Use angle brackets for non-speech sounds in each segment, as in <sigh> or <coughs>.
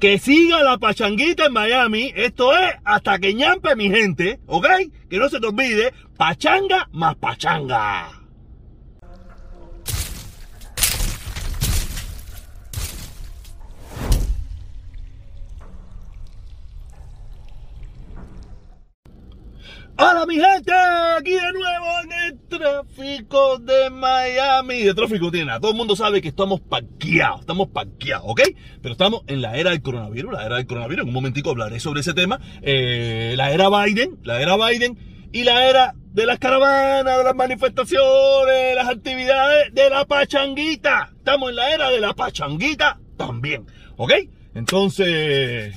Que siga la pachanguita en Miami. Esto es hasta que ñampe mi gente, ¿ok? Que no se te olvide, pachanga más pachanga. Hola mi gente, aquí de nuevo en el tráfico de Miami. De tráfico tiene nada, todo el mundo sabe que estamos parqueados, estamos parqueados, ¿ok? Pero estamos en la era del coronavirus, la era del coronavirus, en un momentico hablaré sobre ese tema. Eh, la era Biden, la era Biden y la era de las caravanas, de las manifestaciones, las actividades de la pachanguita. Estamos en la era de la pachanguita también, ¿ok? Entonces...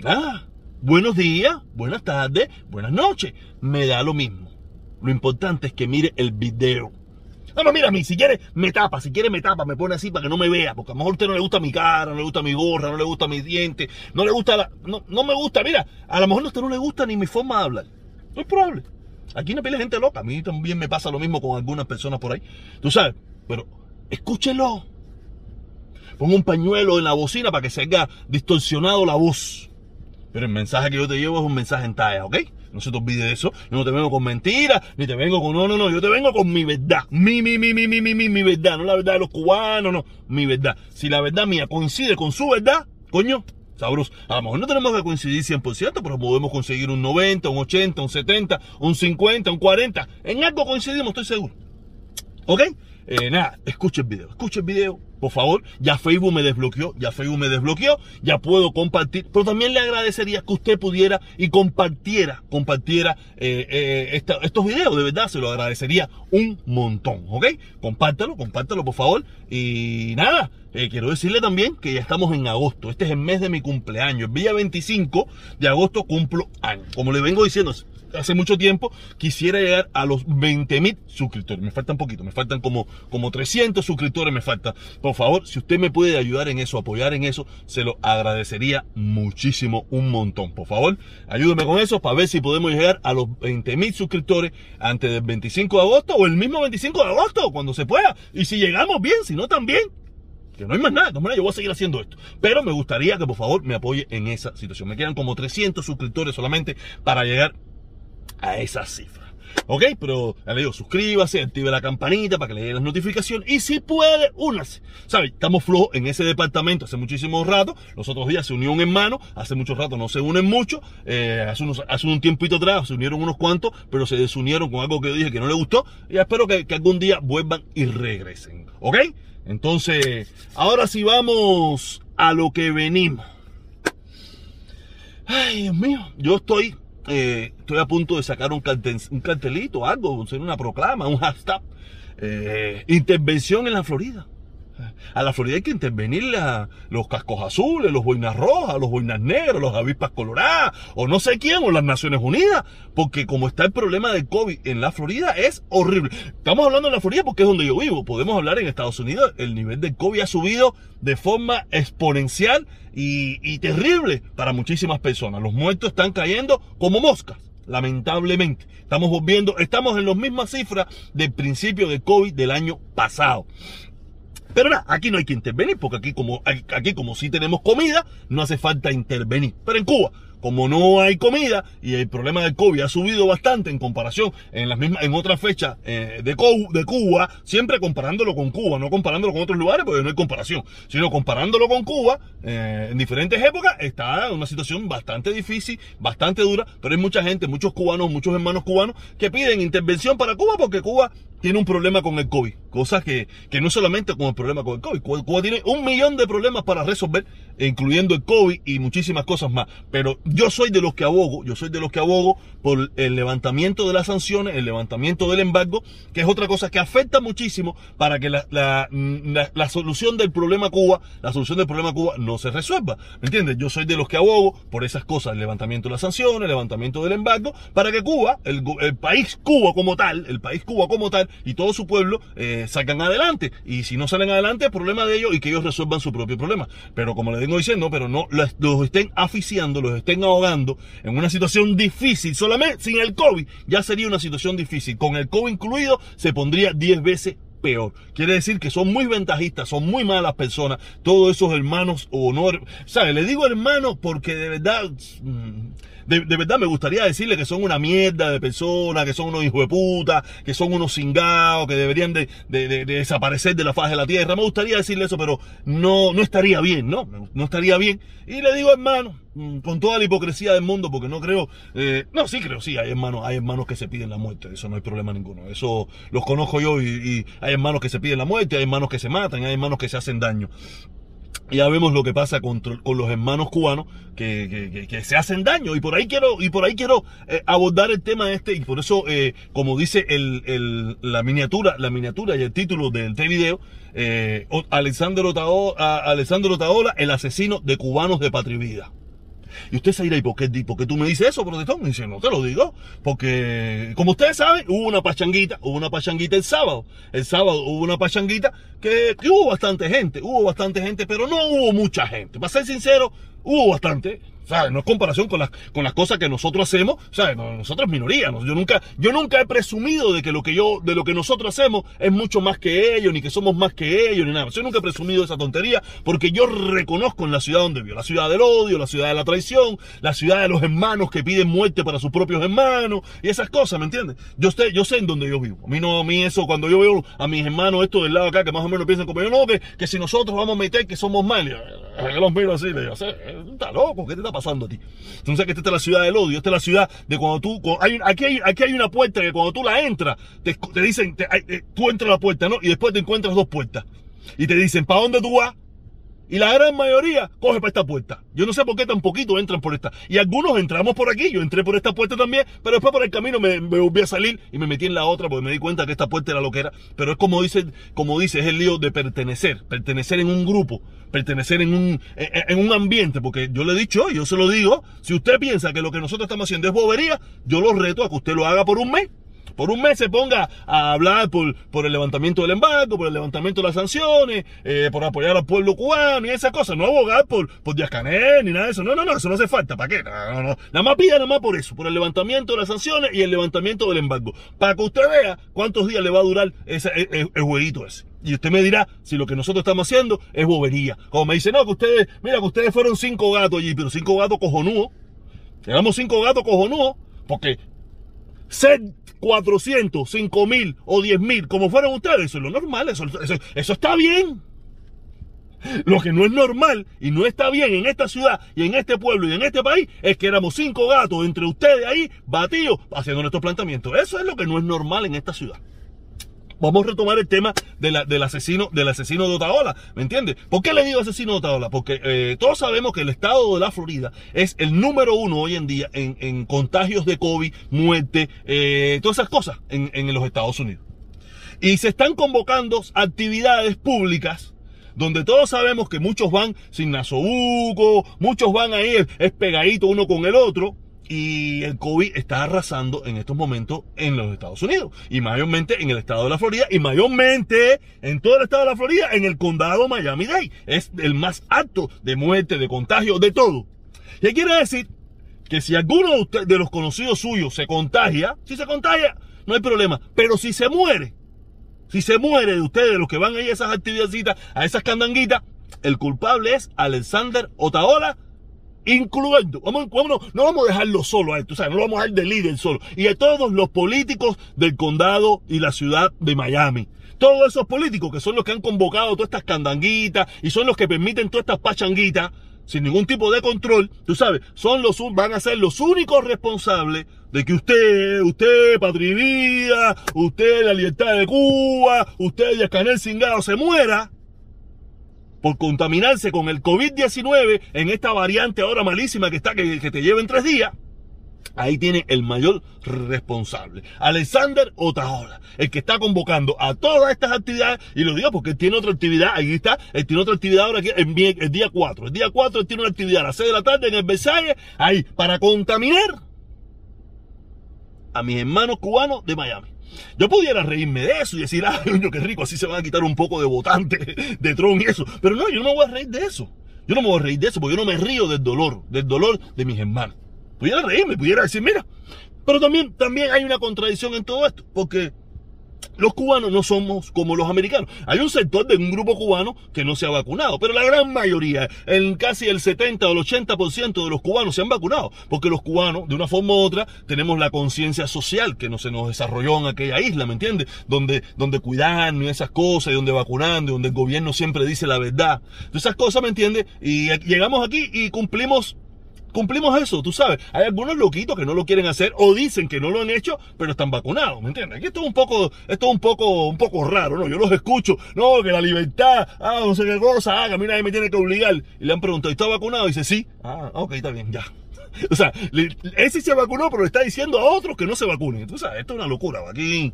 Nada buenos días, buenas tardes, buenas noches. Me da lo mismo. Lo importante es que mire el video. No, mira a mí, si quiere me tapa, si quiere me tapa, me pone así para que no me vea, porque a lo mejor a usted no le gusta mi cara, no le gusta mi gorra, no le gusta mis dientes, no le gusta la... No, no me gusta, mira, a lo mejor a usted no le gusta ni mi forma de hablar. No es probable. Aquí no pile gente loca, a mí también me pasa lo mismo con algunas personas por ahí. Tú sabes, pero escúchelo. Ponga un pañuelo en la bocina para que se haya distorsionado la voz. Pero el mensaje que yo te llevo es un mensaje en talla, ¿ok? No se te olvide de eso. Yo no te vengo con mentiras, ni te vengo con no, no, no. Yo te vengo con mi verdad. Mi, mi, mi, mi, mi, mi, mi, mi verdad. No la verdad de los cubanos, no. Mi verdad. Si la verdad mía coincide con su verdad, coño, sabroso. A lo mejor no tenemos que coincidir 100%, pero podemos conseguir un 90, un 80, un 70, un 50, un 40. En algo coincidimos, estoy seguro. ¿Ok? Eh, nada, escuche el video, escuche el video, por favor. Ya Facebook me desbloqueó, ya Facebook me desbloqueó, ya puedo compartir. Pero también le agradecería que usted pudiera y compartiera, compartiera eh, eh, estos videos. De verdad, se lo agradecería un montón, ¿ok? Compártalo, compártalo, por favor. Y nada, quiero decirle también que ya estamos en agosto. Este es el mes de mi cumpleaños. El día 25 de agosto cumplo año. Como le vengo diciendo, hace mucho tiempo, quisiera llegar a los 20 mil suscriptores. Me faltan poquito, me faltan como, como 300 suscriptores, me falta. Por favor, si usted me puede ayudar en eso, apoyar en eso, se lo agradecería muchísimo, un montón. Por favor, ayúdeme con eso para ver si podemos llegar a los 20 mil suscriptores antes del 25 de agosto o el mismo 25 de agosto, cuando se pueda. Y si llegamos bien, si no también, que no hay más nada, de manera yo voy a seguir haciendo esto. Pero me gustaría que por favor me apoye en esa situación. Me quedan como 300 suscriptores solamente para llegar a esa cifra. ¿Ok? Pero le digo, suscríbase, active la campanita para que le lleguen las notificaciones. Y si puede, únase. ¿Sabes? Estamos flojos en ese departamento hace muchísimo rato. Los otros días se unió un hermano. Hace mucho rato no se unen mucho. Eh, hace, unos, hace un tiempito atrás se unieron unos cuantos, pero se desunieron con algo que yo dije que no le gustó. Y espero que, que algún día vuelvan y regresen. ¿Ok? Entonces, ahora sí vamos a lo que venimos. Ay, Dios mío, yo estoy eh, estoy a punto de sacar un, cartelito, algo, una proclama, un hashtag. Eh, intervención en la Florida. A la Florida hay que intervenir los cascos azules, los boinas rojas, los boinas negras, los avispas coloradas, o no sé quién, o las Naciones Unidas, porque como está el problema del COVID en la Florida es horrible. Estamos hablando de la Florida porque es donde yo vivo. Podemos hablar en Estados Unidos, el nivel del COVID ha subido de forma exponencial y, y terrible para muchísimas personas. Los muertos están cayendo como moscas lamentablemente. Estamos volviendo, estamos en las mismas cifras del principio de COVID del año pasado. Pero nada, aquí no hay que intervenir, porque aquí como, aquí como sí tenemos comida, no hace falta intervenir. Pero en Cuba, como no hay comida y el problema del COVID ha subido bastante en comparación en las mismas en otras fechas eh, de, Cuba, siempre comparándolo con Cuba, no comparándolo con otros lugares porque no hay comparación, sino comparándolo con Cuba eh, en diferentes épocas está una situación bastante difícil, bastante dura, pero hay mucha gente, muchos cubanos, muchos hermanos cubanos que piden intervención para Cuba porque Cuba tiene un problema con el COVID, cosas que, que no solamente con el problema con el COVID, Cuba tiene un millón de problemas para resolver, incluyendo el COVID y muchísimas cosas más, pero yo soy de los que abogo, yo soy de los que abogo por el levantamiento de las sanciones, el levantamiento del embargo, que es otra cosa que afecta muchísimo para que la, la, la, solución del problema Cuba, la solución del problema Cuba no se resuelva. ¿Me entiendes? Yo soy de los que abogo por esas cosas, el levantamiento de las sanciones, el levantamiento del embargo, para que Cuba, el, el país Cuba como tal, el país Cuba como tal y todo su pueblo eh, salgan adelante. Y si no salen adelante, es problema de ellos y que ellos resuelvan su propio problema. Pero como les vengo diciendo, pero no los estén aficiando, los estén ahogando en una situación difícil. Solamente sin el COVID ya sería una situación difícil. Con el COVID incluido se pondría 10 veces peor. Quiere decir que son muy ventajistas, son muy malas personas, todos esos hermanos o honor. ¿Sabes? Le digo hermanos porque de verdad... Mm, de, verdad me gustaría decirle que son una mierda de personas, que son unos hijos de puta, que son unos cingados, que deberían de, desaparecer de la faz de la tierra. Me gustaría decirle eso, pero no, no estaría bien, ¿no? No estaría bien. Y le digo, hermano, mm, con toda la hipocresía del mundo, porque no creo, eh, no, sí creo, sí, hay hermanos, hay hermanos que se piden la muerte, eso no hay problema ninguno, eso los conozco yo y, y hay hermanos que se piden la muerte, hay hermanos que se matan, hay hermanos que se hacen daño ya vemos lo que pasa con, con los hermanos cubanos que, que, se hacen daño. Y por ahí quiero y por ahí quiero eh, abordar el tema este y por eso eh, como dice el, el, la miniatura la miniatura y el título del este video eh, Alexandro Otaola, el asesino de cubanos de patria vida y usted se dirá, ¿y por qué, tú me dices eso, protestón? Y dice, no te lo digo, porque como ustedes saben, hubo una pachanguita, hubo una pachanguita el sábado. El sábado hubo una pachanguita que hubo bastante gente, hubo bastante gente, pero no hubo mucha gente. Para ser sincero, hubo bastante. ¿sabes? No es comparación con las, con las cosas que nosotros hacemos, ¿sabes? Nosotros minoría, yo nunca, yo nunca he presumido de que lo que yo, de lo que nosotros hacemos es mucho más que ellos, ni que somos más que ellos, ni nada. Yo nunca he presumido esa tontería, porque yo reconozco en la ciudad donde vivo, la ciudad del odio, la ciudad de la traición, la ciudad de los hermanos que piden muerte para sus propios hermanos, y esas cosas, ¿me entiendes? Yo sé, yo sé en dónde yo vivo. A mí no, a mí eso, cuando yo veo a mis hermanos esto del lado acá, que más o menos piensan como yo, no, que, que si nosotros vamos a meter que somos mal, yo los miro así, le digo, está loco, ¿qué te está pasando a ti? Entonces que esta es la ciudad del odio, esta es la ciudad de cuando tú, aquí, hay, aquí hay una puerta que cuando tú la entras, te, dicen, eh, tú entras a la puerta, ¿no? Y después te encuentras dos puertas. Y te dicen, ¿para dónde tú vas? Y la gran mayoría coge para esta puerta. Yo no sé por qué tan poquito entran por esta. Y algunos entramos por aquí. Yo entré por esta puerta también. Pero después por el camino me, volví a salir y me metí en la otra porque me di cuenta que esta puerta era lo que era. Pero es como dice, como dice, es el lío de pertenecer. Pertenecer en un grupo. Pertenecer en un, en, un ambiente. Porque yo le he dicho, yo se lo digo. Si usted piensa que lo que nosotros estamos haciendo es bobería, yo lo reto a que usted lo haga por un mes por un mes se ponga a hablar por, por el levantamiento del embargo, por el levantamiento de las sanciones, eh, por apoyar al pueblo cubano y esas cosas. No abogar por, por Díaz Canel ni nada de eso. No, no, no, eso no hace falta. ¿Para qué? No, no, no. Nada más pida nada más por eso, por el levantamiento de las sanciones y el levantamiento del embargo. Para que usted vea cuántos días le va a durar ese, e, el jueguito ese. Y usted me dirá si lo que nosotros estamos haciendo es bobería. Como me dice, no, que ustedes, mira, que ustedes fueron cinco gatos allí, pero cinco gatos cojonudos. Éramos cinco gatos cojonudos, porque ser 400, 5 mil o 10 mil, como fueron ustedes, eso es lo normal, eso, eso, está bien. Lo que no es normal y no está bien en esta ciudad y en este pueblo y en este país es que éramos cinco gatos entre ustedes ahí batidos haciendo nuestros planteamientos. Eso es lo que no es normal en esta ciudad vamos a retomar el tema del asesino, del asesino de Otaola, ¿me entiendes? ¿Por qué le digo asesino de Otaola? Porque eh, todos sabemos que el estado de la Florida es el número uno hoy en día en, contagios de COVID, muerte, eh, todas esas cosas en, los Estados Unidos. Y se están convocando actividades públicas donde todos sabemos que muchos van sin nasobuco, muchos van ahí es pegadito uno con el otro, y el COVID está arrasando en estos momentos en los Estados Unidos. Y mayormente en el estado de la Florida. Y mayormente en todo el estado de la Florida, en el condado Miami-Dade. Es el más alto de muerte, de contagio, de todo. ¿Qué quiere decir? Que si alguno de, los conocidos suyos se contagia, si se contagia, no hay problema. Pero si se muere, si se muere de ustedes, de los que van ahí a esas actividades, a esas candanguitas, el culpable es Alexander Otaola incluyendo, vamos, no vamos a dejarlo solo a esto, o sea, no lo vamos a dejar de líder solo, y a todos los políticos del condado y la ciudad de Miami. Todos esos políticos que son los que han convocado todas estas candanguitas y son los que permiten todas estas pachanguitas sin ningún tipo de control, tú sabes, son los van a ser los únicos responsables de que usted, usted, Patria usted, la libertad de Cuba, usted, Yascanel Cingado, se muera por contaminarse con el COVID-19 en esta variante ahora malísima que está, que, te lleva en tres días, ahí tiene el mayor responsable. Alexander Otaola, el que está convocando a todas estas actividades, y lo digo porque él tiene otra actividad, ahí está, él tiene otra actividad ahora aquí, el, día 4. El día 4 él tiene una actividad a las 6 de la tarde en el Versailles, ahí, para contaminar a mis hermanos cubanos de Miami. Yo pudiera reírme de eso y decir, ah, coño, qué rico, así se van a quitar un poco de votante <laughs> de Trump y eso. Pero no, yo no me voy a reír de eso. Yo no me voy a reír de eso porque yo no me río del dolor, del dolor de mis hermanos. Pudiera reírme, pudiera decir, mira. Pero también, también hay una contradicción en todo esto, porque los cubanos no somos como los americanos. Hay un sector de un grupo cubano que no se ha vacunado, pero la gran mayoría, en casi el 70 o el 80% de los cubanos se han vacunado, porque los cubanos, de una forma u otra, tenemos la conciencia social que no se nos desarrolló en aquella isla, ¿me entiendes? Donde, donde cuidan y esas cosas, y donde vacunando, y donde el gobierno siempre dice la verdad. Entonces, esas cosas, ¿me entiendes? Y llegamos aquí y cumplimos cumplimos eso, tú sabes. Hay algunos loquitos que no lo quieren hacer o dicen que no lo han hecho, pero están vacunados, ¿me entiendes? Aquí esto es un poco, esto es un poco, un poco raro, ¿no? Yo los escucho, no, que la libertad, ah, no sé qué cosa, haga, mira, me tiene que obligar. Y le han preguntado, ¿está vacunado? Dice, sí. Ah, ok, está bien, ya. <laughs> O sea, ese se vacunó, pero le está diciendo a otros que no se vacunen. Tú sabes, esto es una locura. Aquí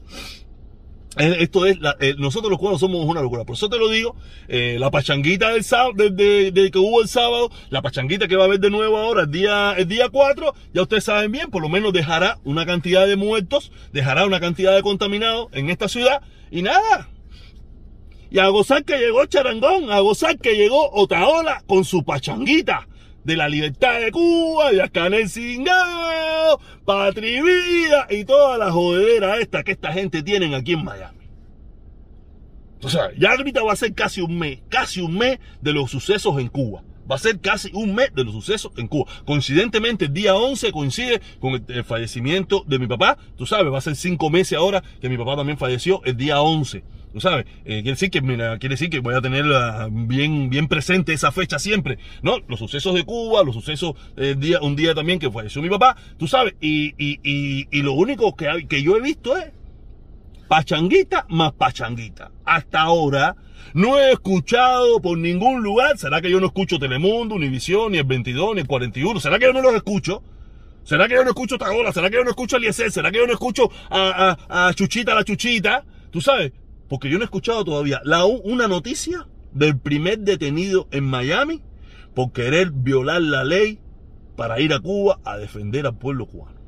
esto es, eh, nosotros los cubanos somos una locura. Por eso te lo digo, eh, la pachanguita del sábado, de, que hubo el sábado, la pachanguita que va a haber de nuevo ahora el día, el día 4, ya ustedes saben bien, por lo menos dejará una cantidad de muertos, dejará una cantidad de contaminados en esta ciudad y nada. Y a gozar que llegó Charangón, a gozar que llegó Otaola con su pachanguita de la libertad de Cuba, de Canel Cingao, Patri Vida y toda la jodedera esta que esta gente tienen aquí en Miami. O sea, ya ahorita va a ser casi un mes, casi un mes de los sucesos en Cuba. Va a ser casi un mes de los sucesos en Cuba. Coincidentemente, el día 11 coincide con el, fallecimiento de mi papá. Tú sabes, va a ser cinco meses ahora que mi papá también falleció el día 11. Tú sabes, eh, quiere decir que quiere decir que voy a tener bien, bien presente esa fecha siempre, ¿no? Los sucesos de Cuba, los sucesos eh, un día también que falleció mi papá, tú sabes, y, y, y, lo único que, que yo he visto es pachanguita más pachanguita. Hasta ahora no he escuchado por ningún lugar, será que yo no escucho Telemundo, Univisión, ni el 22, ni el 41, será que yo no los escucho. ¿Será que yo no escucho Tagola? ¿Será que yo no escucho Eliezer? ¿Será que yo no escucho a, a, a Chuchita la Chuchita? Tú sabes, porque yo no he escuchado todavía la, una noticia del primer detenido en Miami por querer violar la ley para ir a Cuba a defender al pueblo cubano.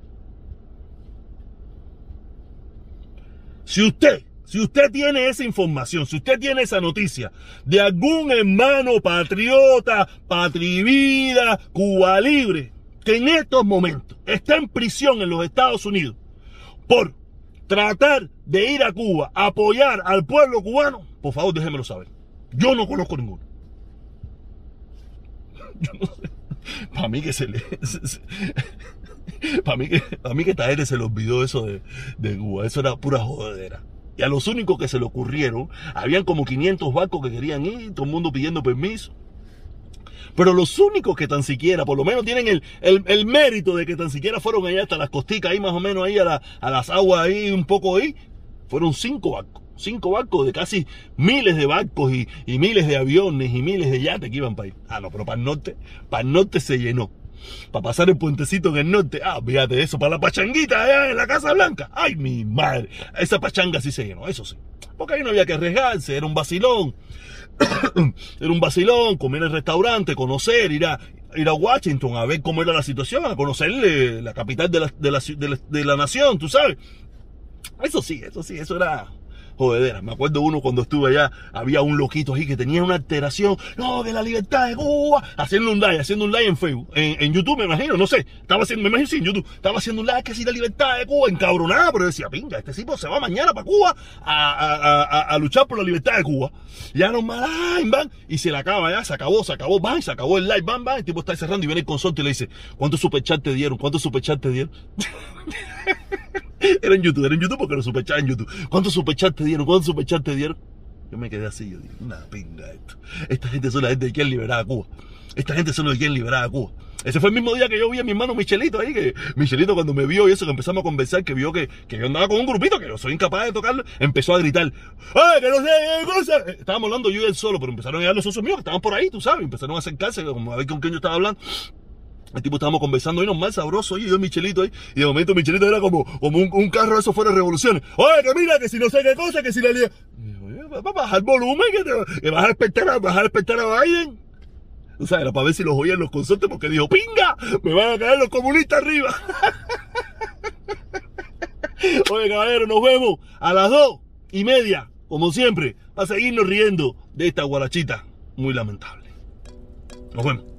Si usted, si usted tiene esa información, si usted tiene esa noticia de algún hermano patriota, patrivida, Cuba libre, que en estos momentos está en prisión en los Estados Unidos por tratar de ir a Cuba, apoyar al pueblo cubano, por favor déjenmelo saber. Yo no conozco ninguno. <laughs> Yo. Para mí que se le... <laughs> Para mí que, para mí que gente se le olvidó eso de, de Cuba. Eso era pura jodedera. Y a los únicos que se le ocurrieron, habían como 500 barcos que querían ir, todo el mundo pidiendo permiso. Pero los únicos que tan siquiera, por lo menos tienen el, el, mérito de que tan siquiera fueron allá hasta las costicas, ahí más o menos ahí a, a las aguas ahí un poco ahí, fueron cinco barcos. Cinco barcos de casi miles de barcos y, y miles de aviones y miles de yates que iban para ahí. Ah, no, pero para el norte, para el norte se llenó para pasar el puentecito en el norte. Ah, fíjate eso, para la pachanguita allá en la Casa Blanca. Ay, mi madre. Esa pachanga sí se llenó, eso sí. Porque ahí no había que arriesgarse, era un vacilón. <coughs> era un vacilón, comer en el restaurante, conocer, ir a, ir a Washington a ver cómo era la situación, a conocerle la capital de la, de la, de la nación, tú sabes. Eso sí, eso sí, eso era jodedera. Me acuerdo uno cuando estuve allá, había un loquito ahí que tenía una alteración, no, de la libertad de Cuba, haciendo un live, haciendo un live en Facebook, en, YouTube, me imagino, no sé, estaba haciendo, me imagino sí, en YouTube, estaba haciendo un live que si la libertad de Cuba, encabronada, pero decía, pinga, este tipo se va mañana para Cuba a, luchar por la libertad de Cuba. Ya no más, van, y se la acaba ya, se acabó, se acabó, van, se acabó el live, van, van, el tipo está cerrando y viene el consorte y le dice, ¿cuántos superchat te dieron? ¿Cuántos superchat te dieron? <laughs> <laughs> Era en YouTube, era en YouTube porque lo superchat en YouTube. ¿Cuántos superchats te dieron? ¿Cuántos superchats te dieron? Yo me quedé así, yo digo, una pinga esto. Esta gente son la gente que quieren liberar a Cuba. Esta gente son los que quieren liberar a Cuba. Ese fue el mismo día que yo vi a mi hermano Michelito ahí, que Michelito cuando me vio y eso, que empezamos a conversar, que vio que, que yo andaba con un grupito, que yo soy incapaz de tocarlo, empezó a gritar, ¡ay, que no sé qué cosa! Estábamos hablando yo y él solo, pero empezaron a llegar los socios míos que estaban por ahí, tú sabes, empezaron a acercarse, como a ver con quién yo estaba hablando. El tipo estábamos conversando y más sabroso, y yo Michelito ahí, y de momento Michelito era como, como un, carro eso fuera de revoluciones. Oye, que mira, que si no sé qué cosa, que si la lía. Bajar el volumen, que, te, que vas a despertar a, vas a a Biden. O sea, era para ver si los oían los consortes porque dijo, ¡pinga! Me van a caer los comunistas arriba. <laughs> Oye, caballero, nos vemos a las dos y media, como siempre, para seguirnos riendo de esta guarachita muy lamentable. Nos vemos.